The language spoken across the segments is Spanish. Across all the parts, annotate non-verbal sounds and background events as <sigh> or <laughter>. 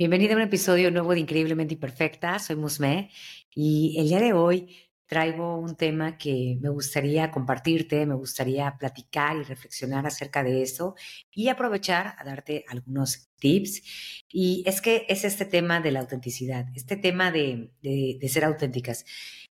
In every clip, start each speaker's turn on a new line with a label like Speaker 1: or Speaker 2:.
Speaker 1: Bienvenida a un episodio nuevo de Increíblemente Imperfecta. Soy Musme y el día de hoy traigo un tema que me gustaría compartirte, me gustaría platicar y reflexionar acerca de eso y aprovechar a darte algunos tips. Y es que es este tema de la autenticidad, este tema de, ser auténticas.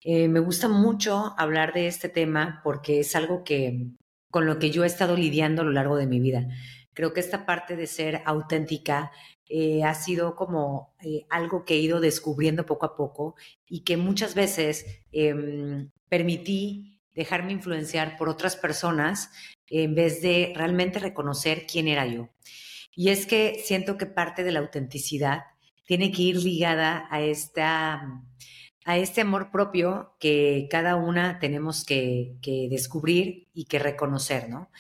Speaker 1: Eh, me gusta mucho hablar de este tema porque es algo que con lo que yo he estado lidiando a lo largo de mi vida. Creo que esta parte de ser auténtica eh, ha sido como eh, algo que he ido descubriendo poco a poco y que muchas veces em, permití dejarme influenciar por otras personas en vez de realmente reconocer quién era yo. Y es que siento que parte de la autenticidad tiene que ir ligada a esta a este amor propio que cada una tenemos que, que, descubrir y que reconocer, ¿no?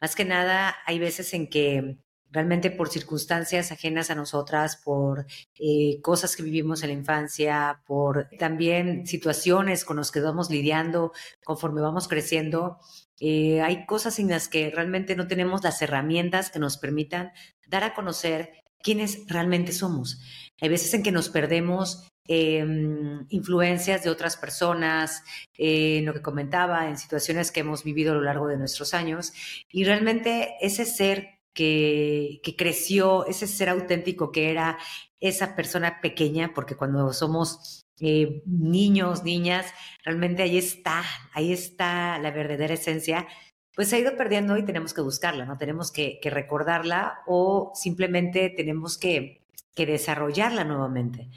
Speaker 1: Más que nada, hay veces en que realmente por circunstancias ajenas a nosotras, por eh, cosas que vivimos en la infancia, por también situaciones con las que vamos lidiando conforme vamos creciendo. Eh, hay cosas en las que realmente no tenemos las herramientas que nos permitan dar a conocer quiénes realmente somos. Hay veces en que nos perdemos em, influencias de otras personas, en lo que comentaba, en situaciones que hemos vivido a lo largo de nuestros años, y realmente ese ser que, creció, ese ser auténtico que era esa persona pequeña, porque cuando somos eh, niños, niñas, realmente ahí está, ahí está la verdadera esencia, pues se ha ido perdiendo y tenemos que buscarla, ¿no? Tenemos que, recordarla o simplemente tenemos que, que desarrollarla nuevamente.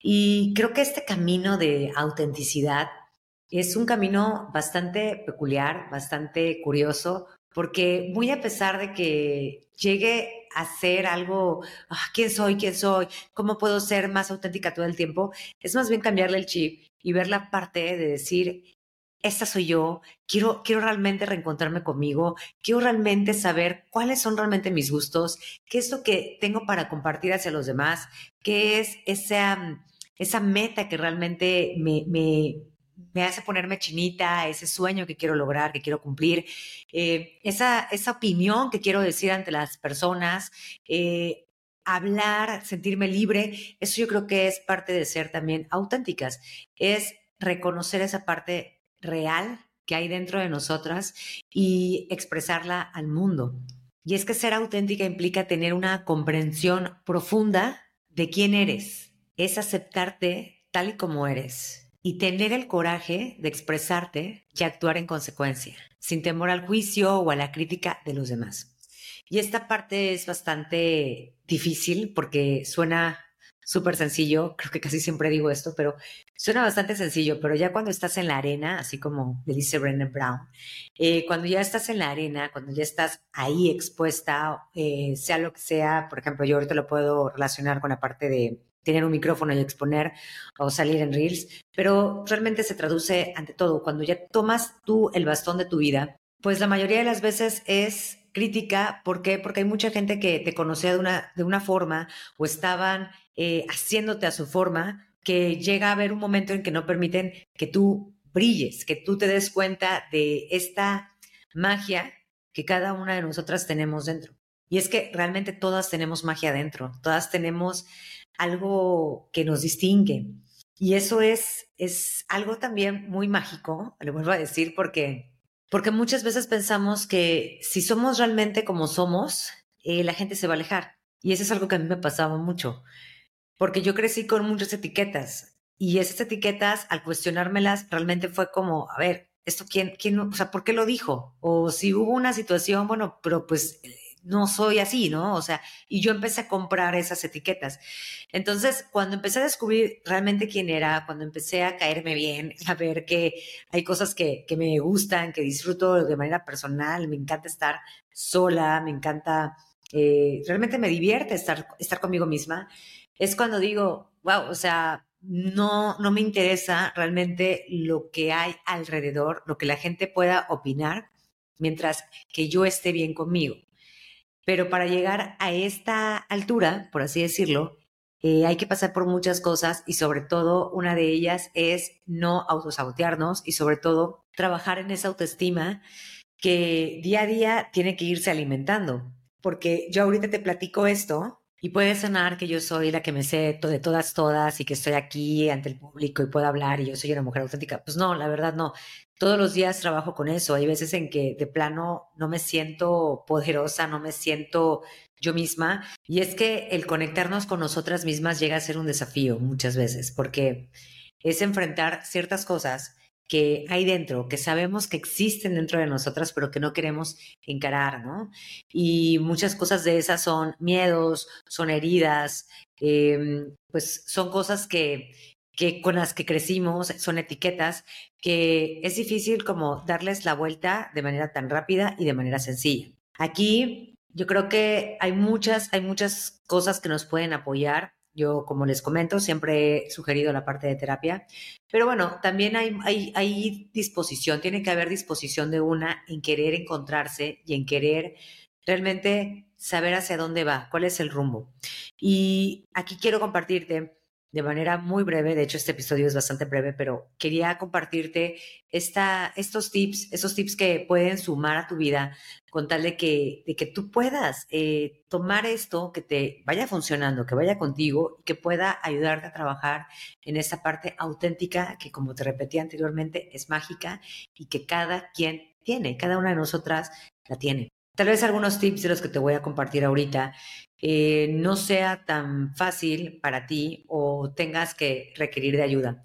Speaker 1: Y creo que este camino de autenticidad es un camino bastante peculiar, bastante curioso, porque muy a pesar de que llegue a ser algo, ah, ¿quién soy? ¿Quién soy? ¿Cómo puedo ser más auténtica todo el tiempo? Es más bien cambiarle el chip y ver la parte de decir, esta soy yo, quiero, quiero realmente reencontrarme conmigo, quiero realmente saber cuáles son realmente mis gustos, qué es lo que tengo para compartir hacia los demás, qué es esa, esa meta que realmente me, me, me hace ponerme chinita, ese sueño que quiero lograr, que quiero cumplir, eh, esa, esa opinión que quiero decir ante las personas, eh, hablar, sentirme libre, eso yo creo que es parte de ser también auténticas, es reconocer esa parte real que hay dentro de nosotras y expresarla al mundo. Y es que ser auténtica implica tener una comprensión profunda de quién eres, es aceptarte tal y como eres y tener el coraje de expresarte y actuar en consecuencia, sin temor al juicio o a la crítica de los demás. Y esta parte es bastante difícil porque suena súper sencillo, creo que casi siempre digo esto, pero suena bastante sencillo, pero ya cuando estás en la arena, así como dice Brendan Brown, eh, cuando ya estás en la arena, cuando ya estás ahí expuesta, eh, sea lo que sea, por ejemplo, yo ahorita lo puedo relacionar con la parte de tener un micrófono y exponer o salir en Reels, pero realmente se traduce ante todo cuando ya tomas tú el bastón de tu vida, pues la mayoría de las veces es crítica, ¿por qué? Porque hay mucha gente que te conocía de una, de una forma o estaban eh, haciéndote a su forma, que llega a haber un momento en que no permiten que tú brilles, que tú te des cuenta de esta magia que cada una de nosotras tenemos dentro. Y es que realmente todas tenemos magia dentro, todas tenemos algo que nos distingue. Y eso es, es algo también muy mágico, le vuelvo a decir, porque, porque muchas veces pensamos que si somos realmente como somos, eh, la gente se va a alejar. Y eso es algo que a mí me pasaba mucho, porque yo crecí con muchas etiquetas y esas etiquetas, al cuestionármelas, realmente fue como, a ver, ¿esto quién, quién, o sea, por qué lo dijo? O si hubo una situación, bueno, pero pues no soy así, ¿no? O sea, y yo empecé a comprar esas etiquetas. Entonces, cuando empecé a descubrir realmente quién era, cuando empecé a caerme bien, <laughs> a ver que hay cosas que, que me gustan, que disfruto de manera personal, me encanta estar sola, me encanta, eh, realmente me divierte estar, estar conmigo misma, es cuando digo, wow, o sea, no, no me interesa realmente lo que hay alrededor, lo que la gente pueda opinar, mientras que yo esté bien conmigo. Pero para llegar a esta altura, por así decirlo, eh, hay que pasar por muchas cosas y sobre todo una de ellas es no autosabotearnos y sobre todo trabajar en esa autoestima que día a día tiene que irse alimentando. Porque yo ahorita te platico esto Y puede sonar que yo soy la que me sé de todas, todas y que estoy aquí ante el público y puedo hablar y yo soy una mujer auténtica. Pues no, la verdad no. Todos los días trabajo con eso. Hay veces en que de plano no me siento poderosa, no me siento yo misma. Y es que el conectarnos con nosotras mismas llega a ser un desafío muchas veces, porque es enfrentar ciertas cosas que hay dentro, que sabemos que existen dentro de nosotras, pero que no queremos encarar, ¿no? Y muchas cosas de esas son miedos, son heridas, em, pues son cosas que, que con las que crecimos, son etiquetas que es difícil como darles la vuelta de manera tan rápida y de manera sencilla. Aquí yo creo que hay muchas, hay muchas cosas que nos pueden apoyar yo, como les comento, siempre he sugerido la parte de terapia, pero bueno, también hay, hay, disposición, tiene que haber disposición de una en querer encontrarse y en querer realmente saber hacia dónde va, cuál es el rumbo. Y aquí quiero compartirte de manera muy breve, de hecho este episodio es bastante breve, pero quería compartirte esta, estos tips, esos tips que pueden sumar a tu vida con tal de que, de que tú puedas eh, tomar esto, que te vaya funcionando, que vaya contigo y que pueda ayudarte a trabajar en esa parte auténtica que, como te repetí anteriormente, es mágica y que cada quien tiene, cada una de nosotras la tiene. Tal vez algunos tips de los que te voy a compartir ahorita eh, no sea tan fácil para ti o tengas que requerir de ayuda.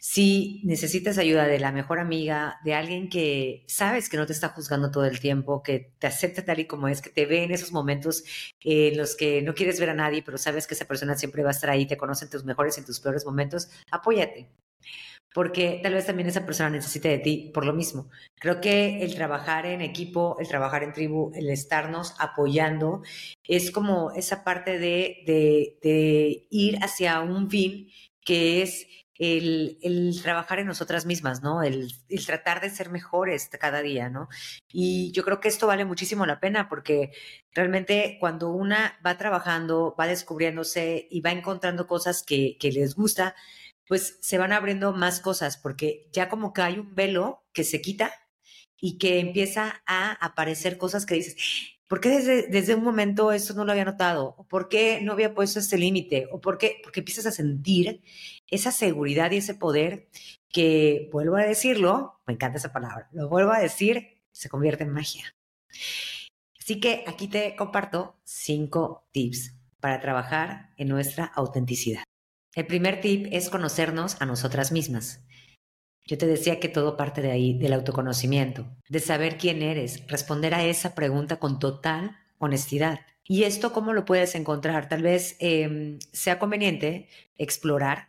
Speaker 1: Si necesitas ayuda de la mejor amiga, de alguien que sabes que no te está juzgando todo el tiempo, que te acepta tal y como es, que te ve en esos momentos en los que no quieres ver a nadie, pero sabes que esa persona siempre va a estar ahí, te conoce en tus mejores y en tus peores momentos, apóyate porque tal vez también esa persona necesite de ti por lo mismo. Creo que el trabajar en equipo, el trabajar en tribu, el estarnos apoyando, es como esa parte de, ir hacia un fin que es el, trabajar en nosotras mismas, ¿no? El, el, tratar de ser mejores cada día, ¿no? Y yo creo que esto vale muchísimo la pena porque realmente cuando una va trabajando, va descubriéndose y va encontrando cosas que, que les gusta, pues se van abriendo más cosas, porque ya como que hay un velo que se quita y que empieza a aparecer cosas que dices, ¿por qué desde, desde un momento eso no lo había notado? ¿O ¿Por qué no había puesto este límite? ¿O por qué? Porque empiezas a sentir esa seguridad y ese poder que, vuelvo a decirlo, me encanta esa palabra, lo vuelvo a decir, se convierte en magia. Así que aquí te comparto cinco tips para trabajar en nuestra autenticidad. El primer tip es conocernos a nosotras mismas. Yo te decía que todo parte de ahí, del autoconocimiento, de saber quién eres, responder a esa pregunta con total honestidad. ¿Y esto cómo lo puedes encontrar? Tal vez em, sea conveniente explorar.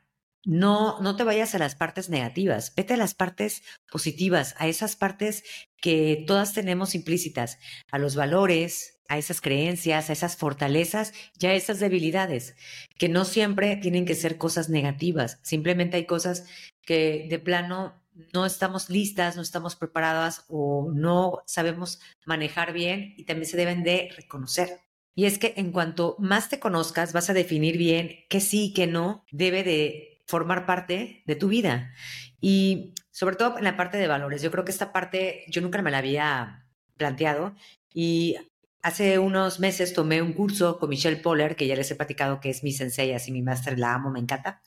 Speaker 1: No, no te vayas a las partes negativas, vete a las partes positivas, a esas partes que todas tenemos implícitas, a los valores, a esas creencias, a esas fortalezas y a esas debilidades, que no siempre tienen que ser cosas negativas, simplemente hay cosas que de plano no estamos listas, no estamos preparadas o no sabemos manejar bien y también se deben de reconocer. Y es que en cuanto más te conozcas, vas a definir bien qué sí y qué no debe de formar parte de tu vida. Y sobre todo en la parte de valores. Yo creo que esta parte yo nunca me la había planteado y Hace unos meses tomé un curso con Michelle Poller, que ya les he platicado que es mi sensei, así mi máster, la amo, me encanta.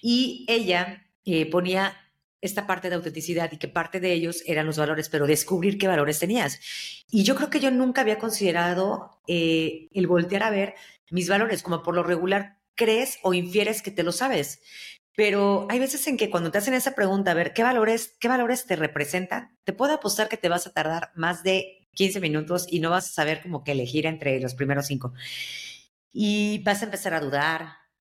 Speaker 1: Y ella eh, ponía esta parte de autenticidad y que parte de ellos eran los valores, pero descubrir qué valores tenías. Y yo creo que yo nunca había considerado eh, el voltear a ver mis valores, como por lo regular crees o infieres que te lo sabes. Pero hay veces en que cuando te hacen esa pregunta, a ver, ¿qué valores, qué valores te representan? Te puedo apostar que te vas a tardar más de 15 minutos y no vas a saber que elegir entre los primeros cinco. Y vas a empezar a dudar,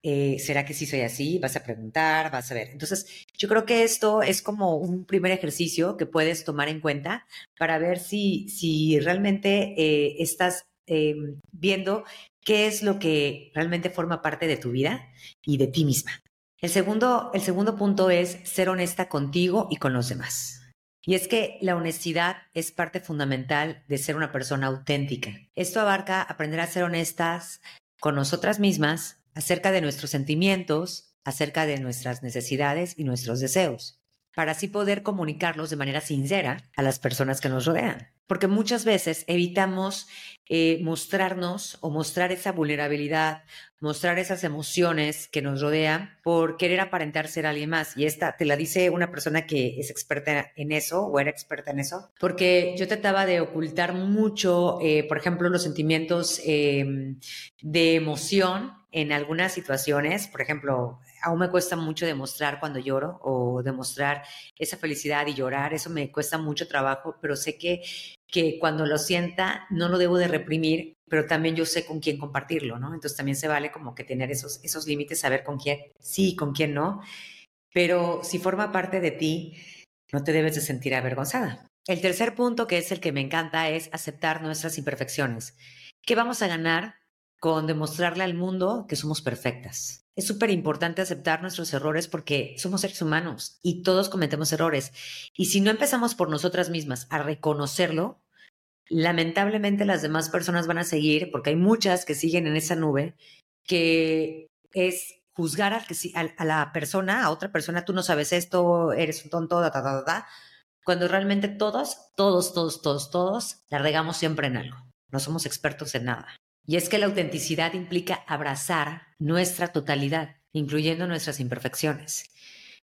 Speaker 1: eh, ¿será que sí soy así? Vas a preguntar, vas a ver. Entonces, yo creo que esto es como un primer ejercicio que puedes tomar en cuenta para ver si, si realmente eh, estás eh, viendo qué es lo que realmente forma parte de tu vida y de ti misma. El segundo, el segundo punto es ser honesta contigo y con los demás. Y es que la honestidad es parte fundamental de ser una persona auténtica. Esto abarca aprender a ser honestas con nosotras mismas acerca de nuestros sentimientos, acerca de nuestras necesidades y nuestros deseos. Para así poder comunicarlos de manera sincera a las personas que nos rodean. Porque muchas veces evitamos eh, mostrarnos o mostrar esa vulnerabilidad, mostrar esas emociones que nos rodean por querer aparentar ser alguien más. Y esta te la dice una persona que es experta en eso o era experta en eso, porque yo trataba de ocultar mucho, eh, por ejemplo, los sentimientos em, de emoción en algunas situaciones, por ejemplo, aún me cuesta mucho demostrar cuando lloro o demostrar esa felicidad y llorar, eso me cuesta mucho trabajo, pero sé que, que cuando lo sienta no lo debo de reprimir, pero también yo sé con quién compartirlo, ¿no? Entonces también se vale como que tener esos, esos límites, saber con quién sí y con quién no, pero si forma parte de ti, no te debes de sentir avergonzada. El tercer punto, que es el que me encanta, es aceptar nuestras imperfecciones. ¿Qué vamos a ganar con demostrarle al mundo que somos perfectas? Es súper importante aceptar nuestros errores porque somos seres humanos y todos cometemos errores. Y si no empezamos por nosotras mismas a reconocerlo, lamentablemente las demás personas van a seguir, porque hay muchas que siguen en esa nube, que es juzgar a, a la persona, a otra persona, tú no sabes esto, eres un tonto, da, da, da, da, cuando realmente todos, todos, todos, todos, todos la regamos siempre en algo. No somos expertos en nada. Y es que la autenticidad implica abrazar nuestra totalidad, incluyendo nuestras imperfecciones.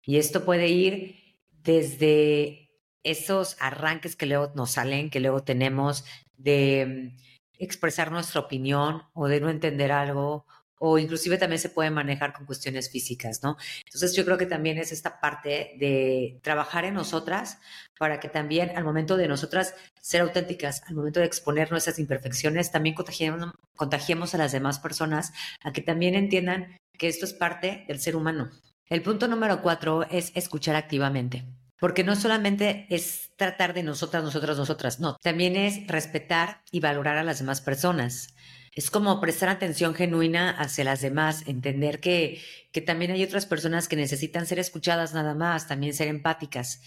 Speaker 1: Y esto puede ir desde esos arranques que luego nos salen, que luego tenemos de mm, expresar nuestra opinión o de no entender algo o inclusive también se puede manejar con cuestiones físicas, ¿no? Entonces yo creo que también es esta parte de trabajar en nosotras para que también al momento de nosotras ser auténticas, al momento de exponer nuestras imperfecciones, también contagiemos, contagiemos a las demás personas a que también entiendan que esto es parte del ser humano. El punto número cuatro es escuchar activamente. Porque no solamente es tratar de nosotras, nosotras, nosotras, no, también es respetar y valorar a las demás personas. Es como prestar atención genuina hacia las demás, entender que, que también hay otras personas que necesitan ser escuchadas nada más, también ser empáticas,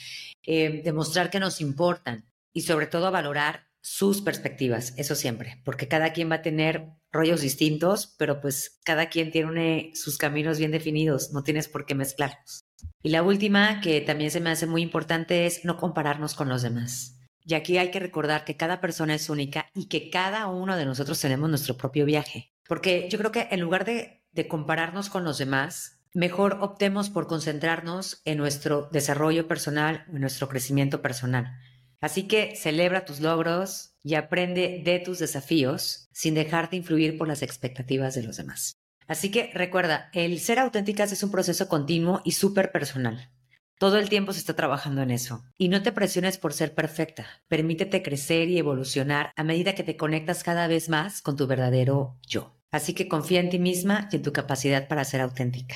Speaker 1: eh, demostrar que nos importan y sobre todo valorar sus perspectivas, eso siempre, porque cada quien va a tener rollos distintos, pero pues cada quien tiene sus caminos bien definidos, no tienes por qué mezclarlos. Y la última, que también se me hace muy importante, es no compararnos con los demás. Y aquí hay que recordar que cada persona es única y que cada uno de nosotros tenemos nuestro propio viaje. Porque yo creo que en lugar de, compararnos con los demás, mejor optemos por concentrarnos en nuestro desarrollo personal o en nuestro crecimiento personal. Así que celebra tus logros y aprende de tus desafíos sin dejarte influir por las expectativas de los demás. Así que recuerda, el ser auténticas es un proceso continuo y súper personal. Todo el tiempo se está trabajando en eso. Y no te presiones por ser perfecta. Permítete crecer y evolucionar a medida que te conectas cada vez más con tu verdadero yo. Así que confía en ti misma y en tu capacidad para ser auténtica.